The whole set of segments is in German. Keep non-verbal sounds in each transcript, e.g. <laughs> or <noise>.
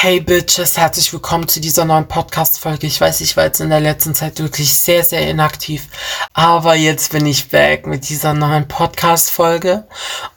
Hey Bitches, herzlich willkommen zu dieser neuen Podcast-Folge. Ich weiß, ich war jetzt in der letzten Zeit wirklich sehr, sehr inaktiv, aber jetzt bin ich back mit dieser neuen Podcast-Folge.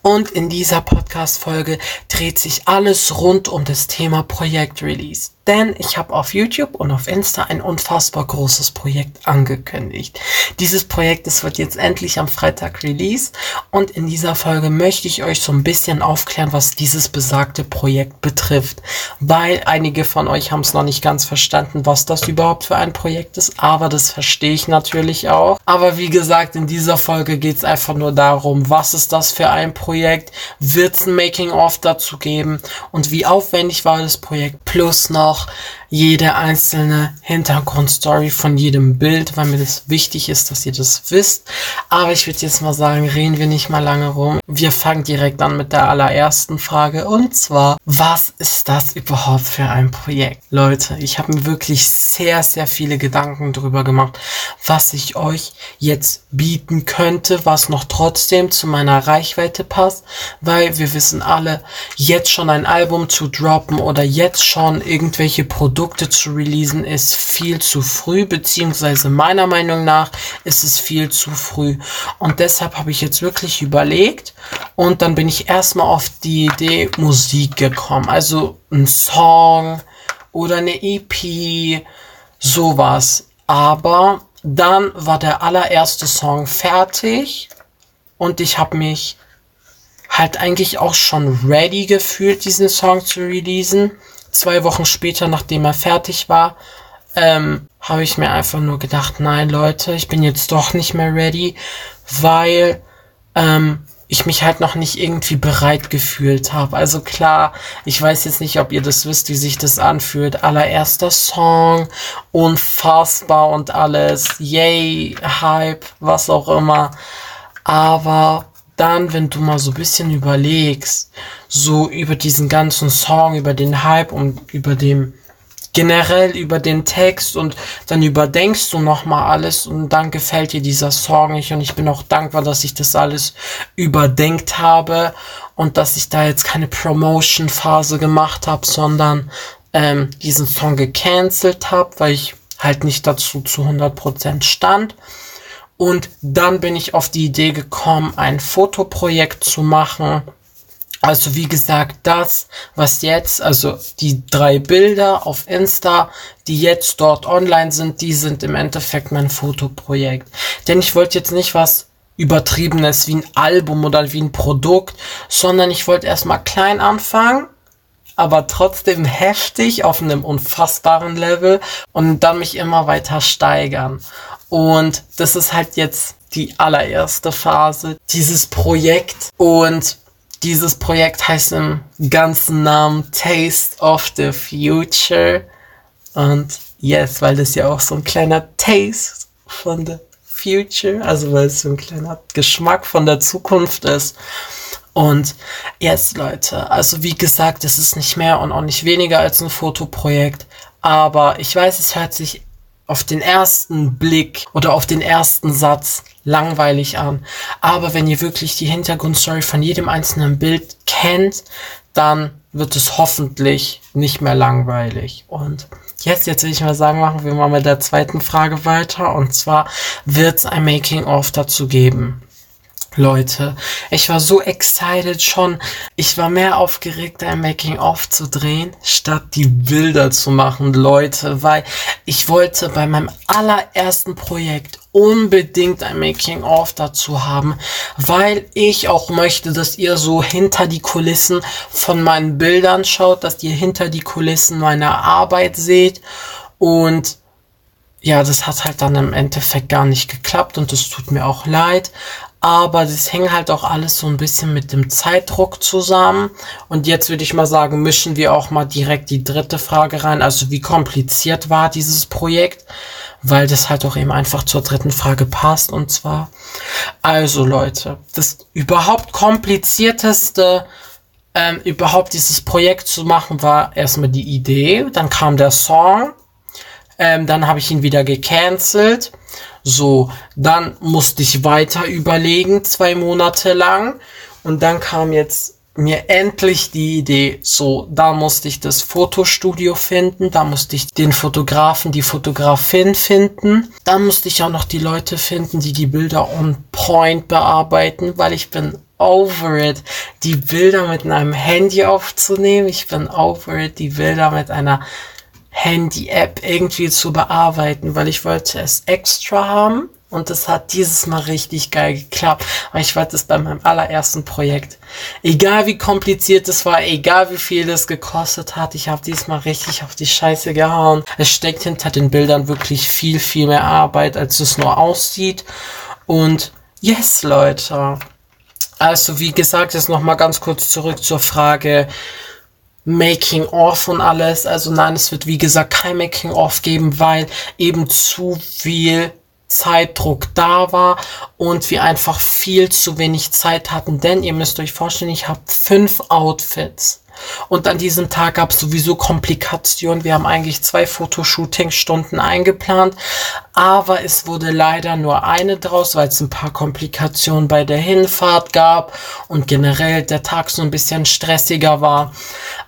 Und in dieser Podcast-Folge dreht sich alles rund um das Thema Projekt Release denn ich habe auf YouTube und auf Insta ein unfassbar großes Projekt angekündigt. Dieses Projekt, es wird jetzt endlich am Freitag released. Und in dieser Folge möchte ich euch so ein bisschen aufklären, was dieses besagte Projekt betrifft, weil einige von euch haben es noch nicht ganz verstanden, was das überhaupt für ein Projekt ist, aber das verstehe ich natürlich auch. Aber wie gesagt, in dieser Folge geht es einfach nur darum, was ist das für ein Projekt, wird es ein Making-of dazu geben? Und wie aufwendig war das Projekt? Plus noch auch jede einzelne Hintergrundstory von jedem Bild, weil mir das wichtig ist, dass ihr das wisst. Aber ich würde jetzt mal sagen, reden wir nicht mal lange rum. Wir fangen direkt an mit der allerersten Frage und zwar, was ist das überhaupt für ein Projekt? Leute, ich habe mir wirklich sehr, sehr viele Gedanken darüber gemacht, was ich euch jetzt bieten könnte, was noch trotzdem zu meiner Reichweite passt, weil wir wissen alle, jetzt schon ein Album zu droppen oder jetzt schon irgendwelche Produkte Produkte zu releasen ist viel zu früh, beziehungsweise meiner Meinung nach ist es viel zu früh. Und deshalb habe ich jetzt wirklich überlegt und dann bin ich erstmal auf die Idee Musik gekommen. Also ein Song oder eine EP, sowas. Aber dann war der allererste Song fertig und ich habe mich halt eigentlich auch schon ready gefühlt, diesen Song zu releasen zwei Wochen später, nachdem er fertig war, ähm, habe ich mir einfach nur gedacht, nein Leute, ich bin jetzt doch nicht mehr ready, weil ähm, ich mich halt noch nicht irgendwie bereit gefühlt habe. Also klar, ich weiß jetzt nicht, ob ihr das wisst, wie sich das anfühlt. Allererster Song, unfassbar und alles, yay, Hype, was auch immer. Aber dann, wenn du mal so ein bisschen überlegst, so über diesen ganzen Song, über den Hype und über dem generell über den Text und dann überdenkst du nochmal alles und dann gefällt dir dieser Song nicht und ich bin auch dankbar, dass ich das alles überdenkt habe und dass ich da jetzt keine Promotion-Phase gemacht habe, sondern ähm, diesen Song gecancelt habe, weil ich halt nicht dazu zu 100% stand. Und dann bin ich auf die Idee gekommen, ein Fotoprojekt zu machen. Also wie gesagt, das, was jetzt, also die drei Bilder auf Insta, die jetzt dort online sind, die sind im Endeffekt mein Fotoprojekt. Denn ich wollte jetzt nicht was übertriebenes wie ein Album oder wie ein Produkt, sondern ich wollte erstmal klein anfangen, aber trotzdem heftig auf einem unfassbaren Level und dann mich immer weiter steigern. Und das ist halt jetzt die allererste Phase dieses Projekt. Und dieses Projekt heißt im ganzen Namen Taste of the Future. Und yes, weil das ja auch so ein kleiner Taste von the Future, also weil es so ein kleiner Geschmack von der Zukunft ist. Und yes, Leute, also wie gesagt, es ist nicht mehr und auch nicht weniger als ein Fotoprojekt. Aber ich weiß, es hört sich auf den ersten Blick oder auf den ersten Satz langweilig an. Aber wenn ihr wirklich die Hintergrundstory von jedem einzelnen Bild kennt, dann wird es hoffentlich nicht mehr langweilig. Und jetzt, jetzt will ich mal sagen, machen wir mal mit der zweiten Frage weiter. Und zwar wird es ein Making-of dazu geben. Leute, ich war so excited schon. Ich war mehr aufgeregt, ein Making-of zu drehen, statt die Bilder zu machen, Leute, weil ich wollte bei meinem allerersten Projekt unbedingt ein Making-of dazu haben, weil ich auch möchte, dass ihr so hinter die Kulissen von meinen Bildern schaut, dass ihr hinter die Kulissen meiner Arbeit seht und ja, das hat halt dann im Endeffekt gar nicht geklappt und es tut mir auch leid. Aber das hängt halt auch alles so ein bisschen mit dem Zeitdruck zusammen. Und jetzt würde ich mal sagen, mischen wir auch mal direkt die dritte Frage rein. Also wie kompliziert war dieses Projekt? Weil das halt auch eben einfach zur dritten Frage passt. Und zwar, also Leute, das überhaupt komplizierteste ähm, überhaupt dieses Projekt zu machen, war erstmal die Idee, dann kam der Song, ähm, dann habe ich ihn wieder gecancelt. So, dann musste ich weiter überlegen, zwei Monate lang. Und dann kam jetzt mir endlich die Idee, so, da musste ich das Fotostudio finden, da musste ich den Fotografen, die Fotografin finden, dann musste ich auch noch die Leute finden, die die Bilder on point bearbeiten, weil ich bin over it, die Bilder mit einem Handy aufzunehmen. Ich bin over it, die Bilder mit einer Handy-App irgendwie zu bearbeiten, weil ich wollte es extra haben und es hat dieses Mal richtig geil geklappt. Aber ich wollte es bei meinem allerersten Projekt. Egal wie kompliziert es war, egal wie viel es gekostet hat, ich habe diesmal richtig auf die Scheiße gehauen. Es steckt hinter den Bildern wirklich viel, viel mehr Arbeit, als es nur aussieht. Und yes, Leute. Also, wie gesagt, jetzt nochmal ganz kurz zurück zur Frage, Making Off und alles. Also nein, es wird wie gesagt kein Making Off geben, weil eben zu viel Zeitdruck da war und wir einfach viel zu wenig Zeit hatten. Denn ihr müsst euch vorstellen, ich habe fünf Outfits. Und an diesem Tag gab es sowieso Komplikationen. Wir haben eigentlich zwei Fotoshooting-Stunden eingeplant, aber es wurde leider nur eine draus, weil es ein paar Komplikationen bei der Hinfahrt gab und generell der Tag so ein bisschen stressiger war.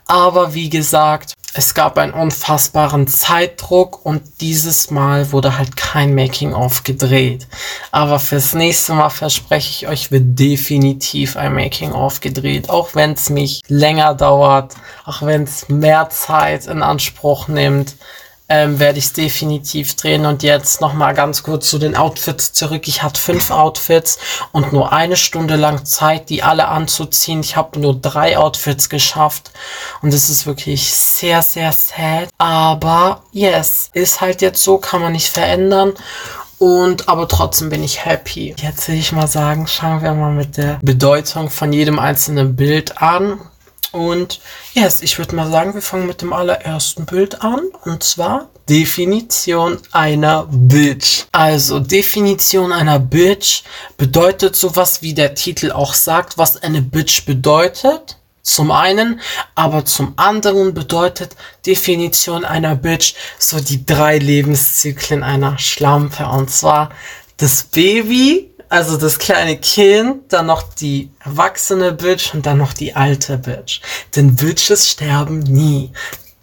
Aber wie gesagt, es gab einen unfassbaren Zeitdruck und dieses Mal wurde halt kein Making-of gedreht. Aber fürs nächste Mal verspreche ich euch, wird definitiv ein Making-of gedreht. Auch wenn es mich länger dauert, auch wenn es mehr Zeit in Anspruch nimmt ähm, werde ich es definitiv drehen. Und jetzt nochmal ganz kurz zu den Outfits zurück. Ich hatte fünf Outfits und nur eine Stunde lang Zeit, die alle anzuziehen. Ich habe nur drei Outfits geschafft. Und es ist wirklich sehr, sehr sad. Aber yes, ist halt jetzt so, kann man nicht verändern. Und aber trotzdem bin ich happy. Jetzt will ich mal sagen, schauen wir mal mit der Bedeutung von jedem einzelnen Bild an. Und yes, ich würde mal sagen, wir fangen mit dem allerersten Bild an. Und zwar Definition einer Bitch. Also Definition einer Bitch bedeutet sowas, wie der Titel auch sagt, was eine Bitch bedeutet. Zum einen, aber zum anderen bedeutet Definition einer Bitch so die drei Lebenszyklen einer Schlampe. Und zwar das Baby, also das kleine Kind, dann noch die erwachsene Bitch und dann noch die alte Bitch. Denn Bitches sterben nie.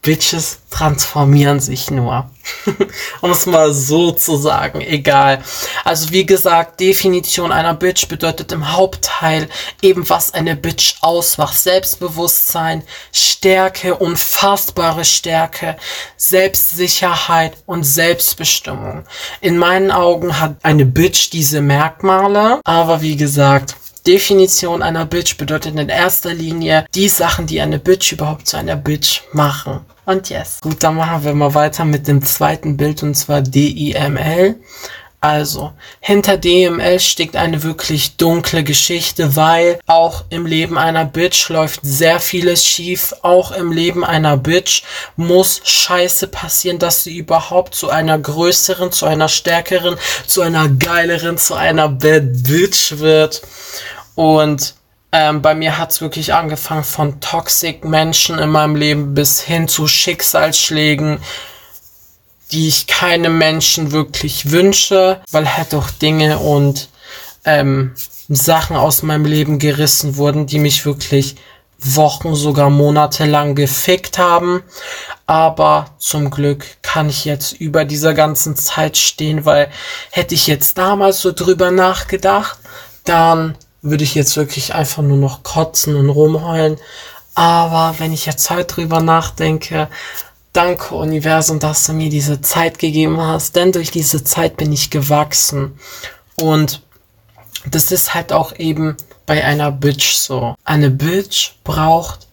Bitches transformieren sich nur. <laughs> um es mal so zu sagen, egal. Also wie gesagt, Definition einer Bitch bedeutet im Hauptteil eben, was eine Bitch ausmacht. Selbstbewusstsein, Stärke, unfassbare Stärke, Selbstsicherheit und Selbstbestimmung. In meinen Augen hat eine Bitch diese Merkmale, aber wie gesagt, Definition einer Bitch bedeutet in erster Linie die Sachen, die eine Bitch überhaupt zu einer Bitch machen. Und yes. Gut, dann machen wir mal weiter mit dem zweiten Bild und zwar DIML. Also, hinter DML steckt eine wirklich dunkle Geschichte, weil auch im Leben einer Bitch läuft sehr vieles schief. Auch im Leben einer Bitch muss Scheiße passieren, dass sie überhaupt zu einer größeren, zu einer stärkeren, zu einer geileren, zu einer Bad Bitch wird. Und ähm, bei mir hat's wirklich angefangen von toxic Menschen in meinem Leben bis hin zu Schicksalsschlägen, die ich keinem Menschen wirklich wünsche, weil halt auch Dinge und ähm, Sachen aus meinem Leben gerissen wurden, die mich wirklich Wochen, sogar Monate lang gefickt haben. Aber zum Glück kann ich jetzt über dieser ganzen Zeit stehen, weil hätte ich jetzt damals so drüber nachgedacht, dann würde ich jetzt wirklich einfach nur noch kotzen und rumheulen. Aber wenn ich jetzt heute drüber nachdenke, danke Universum, dass du mir diese Zeit gegeben hast, denn durch diese Zeit bin ich gewachsen. Und das ist halt auch eben bei einer Bitch so. Eine Bitch braucht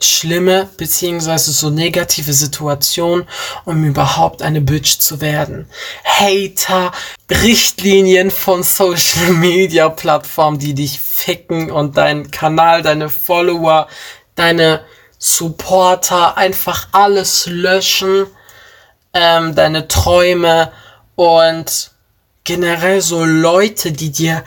schlimme beziehungsweise so negative Situationen, um überhaupt eine Bitch zu werden. Hater, Richtlinien von Social Media Plattformen, die dich ficken und deinen Kanal, deine Follower, deine Supporter, einfach alles löschen, ähm, deine Träume und generell so Leute, die dir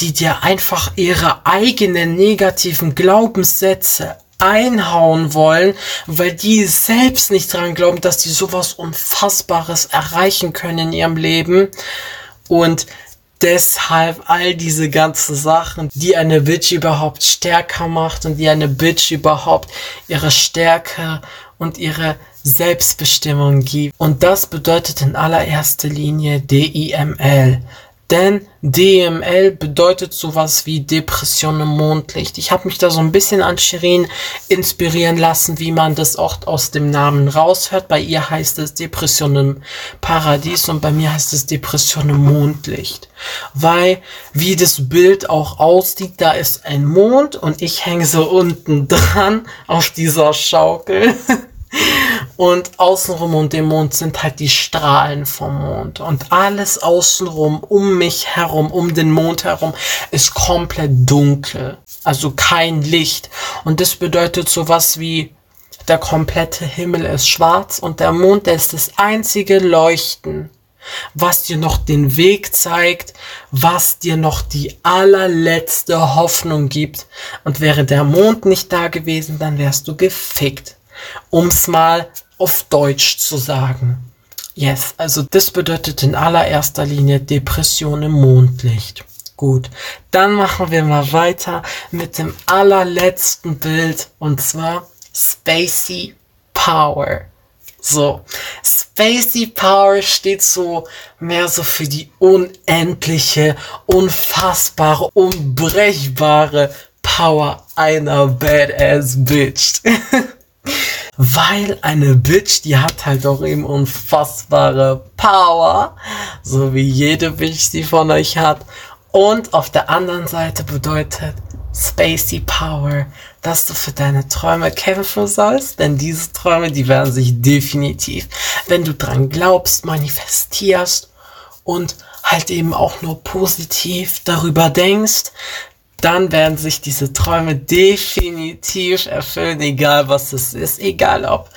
die dir einfach ihre eigenen negativen Glaubenssätze einhauen wollen, weil die selbst nicht dran glauben, dass die sowas Unfassbares erreichen können in ihrem Leben. Und deshalb all diese ganzen Sachen, die eine Bitch überhaupt stärker macht und die eine Bitch überhaupt ihre Stärke und ihre Selbstbestimmung gibt. Und das bedeutet in allererster Linie DIML. Denn DML bedeutet sowas wie Depression im Mondlicht. Ich habe mich da so ein bisschen an Shirin inspirieren lassen, wie man das auch aus dem Namen raushört. Bei ihr heißt es Depression im Paradies und bei mir heißt es Depression im Mondlicht. Weil, wie das Bild auch aussieht, da ist ein Mond und ich hänge so unten dran auf dieser Schaukel. <laughs> Und außenrum um den Mond sind halt die Strahlen vom Mond. Und alles außenrum, um mich herum, um den Mond herum, ist komplett dunkel. Also kein Licht. Und das bedeutet sowas wie, der komplette Himmel ist schwarz und der Mond, der ist das einzige Leuchten, was dir noch den Weg zeigt, was dir noch die allerletzte Hoffnung gibt. Und wäre der Mond nicht da gewesen, dann wärst du gefickt um's mal auf Deutsch zu sagen. Yes, also das bedeutet in allererster Linie Depression im Mondlicht. Gut, dann machen wir mal weiter mit dem allerletzten Bild und zwar Spacey Power. So, Spacey Power steht so mehr so für die unendliche, unfassbare, unbrechbare Power einer Badass Bitch. <laughs> Weil eine Bitch, die hat halt auch eben unfassbare Power, so wie jede Bitch die von euch hat. Und auf der anderen Seite bedeutet Spacey Power, dass du für deine Träume kämpfen sollst, denn diese Träume, die werden sich definitiv, wenn du dran glaubst, manifestierst und halt eben auch nur positiv darüber denkst, dann werden sich diese Träume definitiv erfüllen, egal was es ist, egal ob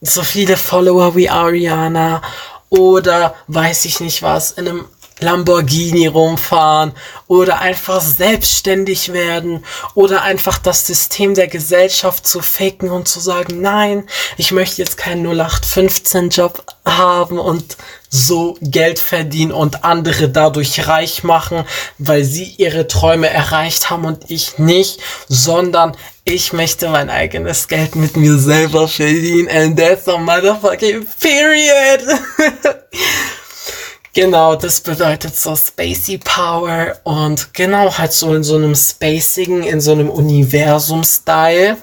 so viele Follower wie Ariana oder weiß ich nicht was in einem Lamborghini rumfahren oder einfach selbstständig werden oder einfach das System der Gesellschaft zu faken und zu sagen, nein, ich möchte jetzt keinen 0815 Job haben und so Geld verdienen und andere dadurch reich machen, weil sie ihre Träume erreicht haben und ich nicht, sondern ich möchte mein eigenes Geld mit mir selber verdienen and that's a motherfucking period. <laughs> Genau, das bedeutet so Spacey Power und genau halt so in so einem Spacigen, in so einem Universum-Style.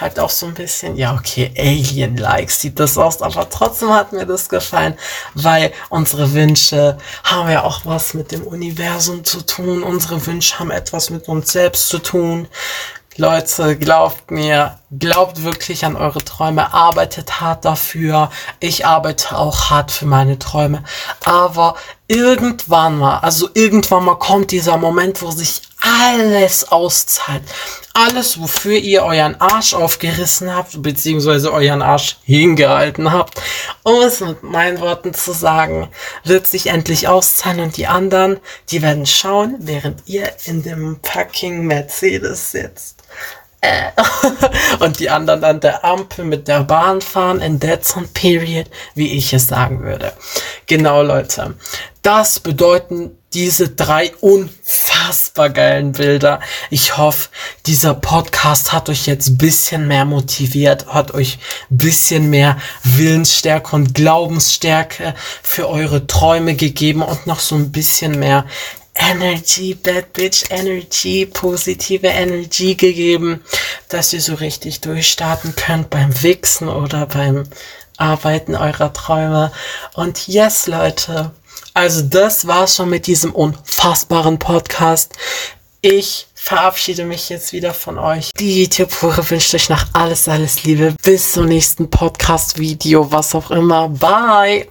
Halt auch so ein bisschen, ja okay, Alien-like sieht das aus, aber trotzdem hat mir das gefallen, weil unsere Wünsche haben ja auch was mit dem Universum zu tun. Unsere Wünsche haben etwas mit uns selbst zu tun. Leute, glaubt mir, glaubt wirklich an eure Träume, arbeitet hart dafür. Ich arbeite auch hart für meine Träume. Aber irgendwann mal, also irgendwann mal kommt dieser Moment, wo sich alles auszahlt. Alles, wofür ihr euren Arsch aufgerissen habt, beziehungsweise euren Arsch hingehalten habt, um es mit meinen Worten zu sagen, wird sich endlich auszahlen und die anderen, die werden schauen, während ihr in dem fucking Mercedes sitzt. Äh. <laughs> und die anderen an der Ampel mit der Bahn fahren in That's on Period, wie ich es sagen würde. Genau, Leute. Das bedeuten diese drei unfassbar geilen Bilder. Ich hoffe, dieser Podcast hat euch jetzt bisschen mehr motiviert, hat euch bisschen mehr Willensstärke und Glaubensstärke für eure Träume gegeben und noch so ein bisschen mehr Energy, Bad Bitch Energy, positive Energy gegeben, dass ihr so richtig durchstarten könnt beim Wichsen oder beim Arbeiten eurer Träume. Und yes, Leute, also das war's schon mit diesem unfassbaren Podcast. Ich verabschiede mich jetzt wieder von euch. Die YouTube-Pure wünscht euch noch alles, alles Liebe. Bis zum nächsten Podcast-Video, was auch immer. Bye.